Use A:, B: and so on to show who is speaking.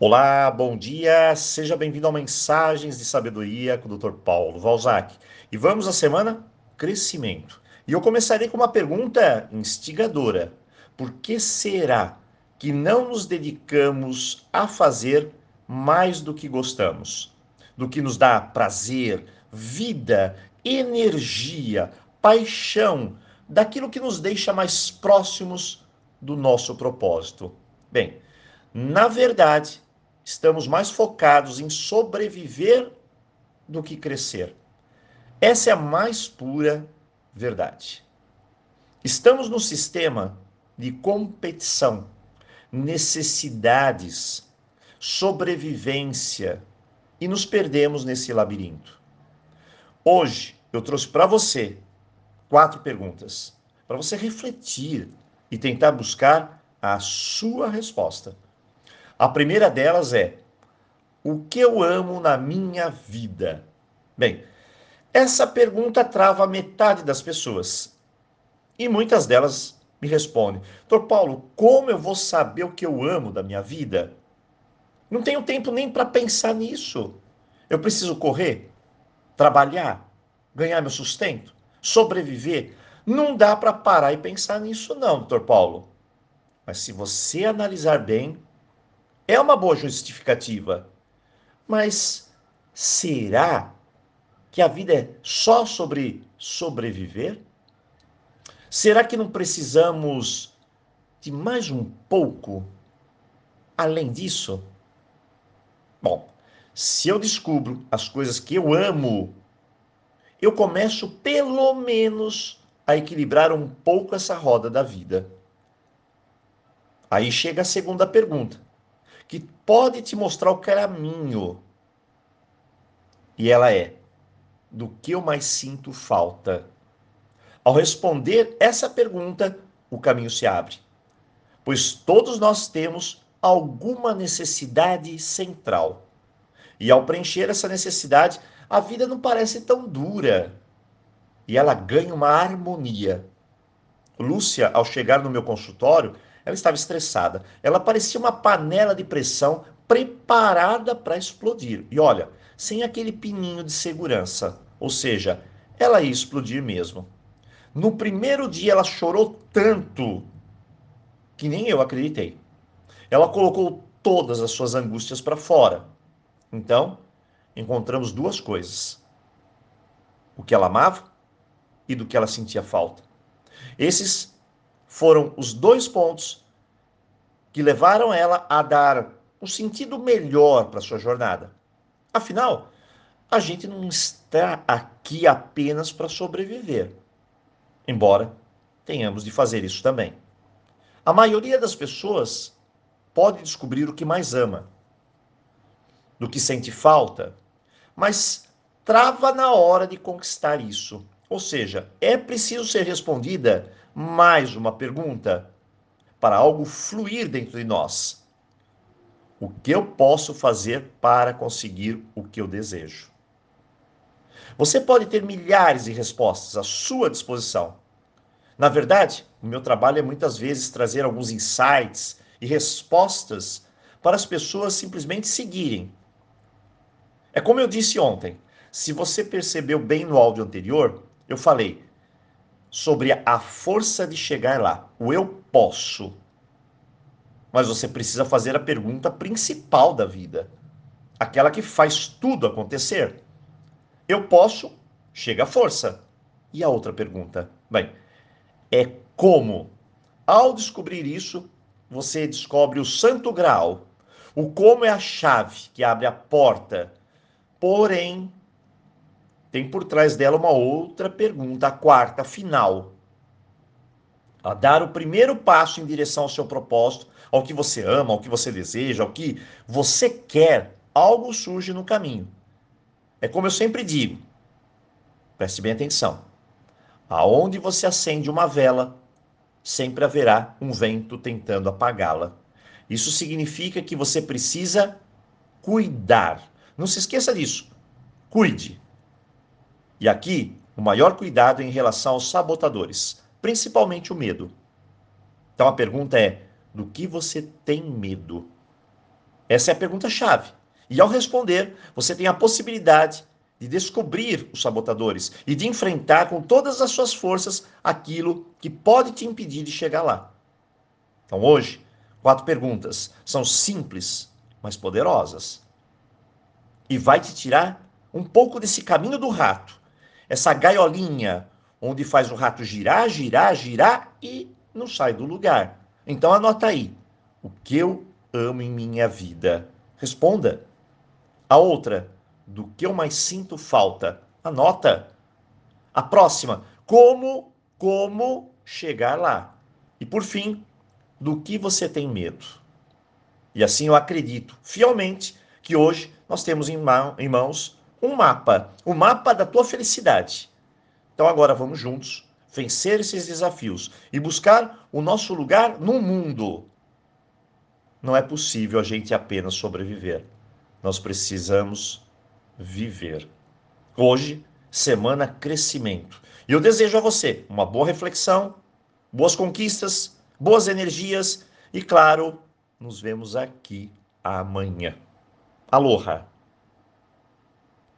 A: Olá, bom dia, seja bem-vindo ao Mensagens de Sabedoria com o Dr. Paulo Valzac. E vamos à semana Crescimento. E eu começarei com uma pergunta instigadora: Por que será que não nos dedicamos a fazer mais do que gostamos? Do que nos dá prazer, vida, energia, paixão, daquilo que nos deixa mais próximos do nosso propósito? Bem, na verdade, estamos mais focados em sobreviver do que crescer. Essa é a mais pura verdade. Estamos no sistema de competição, necessidades, sobrevivência e nos perdemos nesse labirinto. Hoje eu trouxe para você quatro perguntas para você refletir e tentar buscar a sua resposta. A primeira delas é: o que eu amo na minha vida? Bem, essa pergunta trava metade das pessoas. E muitas delas me respondem: Doutor Paulo, como eu vou saber o que eu amo da minha vida? Não tenho tempo nem para pensar nisso. Eu preciso correr, trabalhar, ganhar meu sustento, sobreviver. Não dá para parar e pensar nisso, não, doutor Paulo. Mas se você analisar bem, é uma boa justificativa. Mas será que a vida é só sobre sobreviver? Será que não precisamos de mais um pouco além disso? Bom, se eu descubro as coisas que eu amo, eu começo pelo menos a equilibrar um pouco essa roda da vida. Aí chega a segunda pergunta que pode te mostrar o caminho. E ela é: do que eu mais sinto falta? Ao responder essa pergunta, o caminho se abre. Pois todos nós temos alguma necessidade central. E ao preencher essa necessidade, a vida não parece tão dura. E ela ganha uma harmonia. Lúcia, ao chegar no meu consultório, ela estava estressada. Ela parecia uma panela de pressão preparada para explodir. E olha, sem aquele pininho de segurança. Ou seja, ela ia explodir mesmo. No primeiro dia ela chorou tanto que nem eu acreditei. Ela colocou todas as suas angústias para fora. Então, encontramos duas coisas: o que ela amava e do que ela sentia falta. Esses foram os dois pontos que levaram ela a dar um sentido melhor para sua jornada. Afinal, a gente não está aqui apenas para sobreviver, embora tenhamos de fazer isso também. A maioria das pessoas pode descobrir o que mais ama, do que sente falta, mas trava na hora de conquistar isso. Ou seja, é preciso ser respondida mais uma pergunta para algo fluir dentro de nós. O que eu posso fazer para conseguir o que eu desejo? Você pode ter milhares de respostas à sua disposição. Na verdade, o meu trabalho é muitas vezes trazer alguns insights e respostas para as pessoas simplesmente seguirem. É como eu disse ontem, se você percebeu bem no áudio anterior, eu falei: sobre a força de chegar lá, o eu posso. Mas você precisa fazer a pergunta principal da vida, aquela que faz tudo acontecer. Eu posso, chega a força. E a outra pergunta? Bem, é como. Ao descobrir isso, você descobre o santo grau. O como é a chave que abre a porta. Porém, tem por trás dela uma outra pergunta, a quarta, final. A dar o primeiro passo em direção ao seu propósito, ao que você ama, ao que você deseja, ao que você quer, algo surge no caminho. É como eu sempre digo, preste bem atenção. Aonde você acende uma vela, sempre haverá um vento tentando apagá-la. Isso significa que você precisa cuidar. Não se esqueça disso. Cuide. E aqui, o maior cuidado em relação aos sabotadores, principalmente o medo. Então a pergunta é: do que você tem medo? Essa é a pergunta-chave. E ao responder, você tem a possibilidade de descobrir os sabotadores e de enfrentar com todas as suas forças aquilo que pode te impedir de chegar lá. Então, hoje, quatro perguntas. São simples, mas poderosas. E vai te tirar um pouco desse caminho do rato, essa gaiolinha onde faz o rato girar, girar, girar e não sai do lugar. Então anota aí. O que eu amo em minha vida? Responda. A outra, do que eu mais sinto falta? Anota. A próxima, como como chegar lá? E por fim, do que você tem medo? E assim eu acredito fielmente que hoje nós temos em, mãos um mapa, o um mapa da tua felicidade. Então agora vamos juntos vencer esses desafios e buscar o nosso lugar no mundo. Não é possível a gente apenas sobreviver. Nós precisamos viver. Hoje, semana crescimento. E eu desejo a você uma boa reflexão, boas conquistas, boas energias e, claro, nos vemos aqui amanhã. Aloha!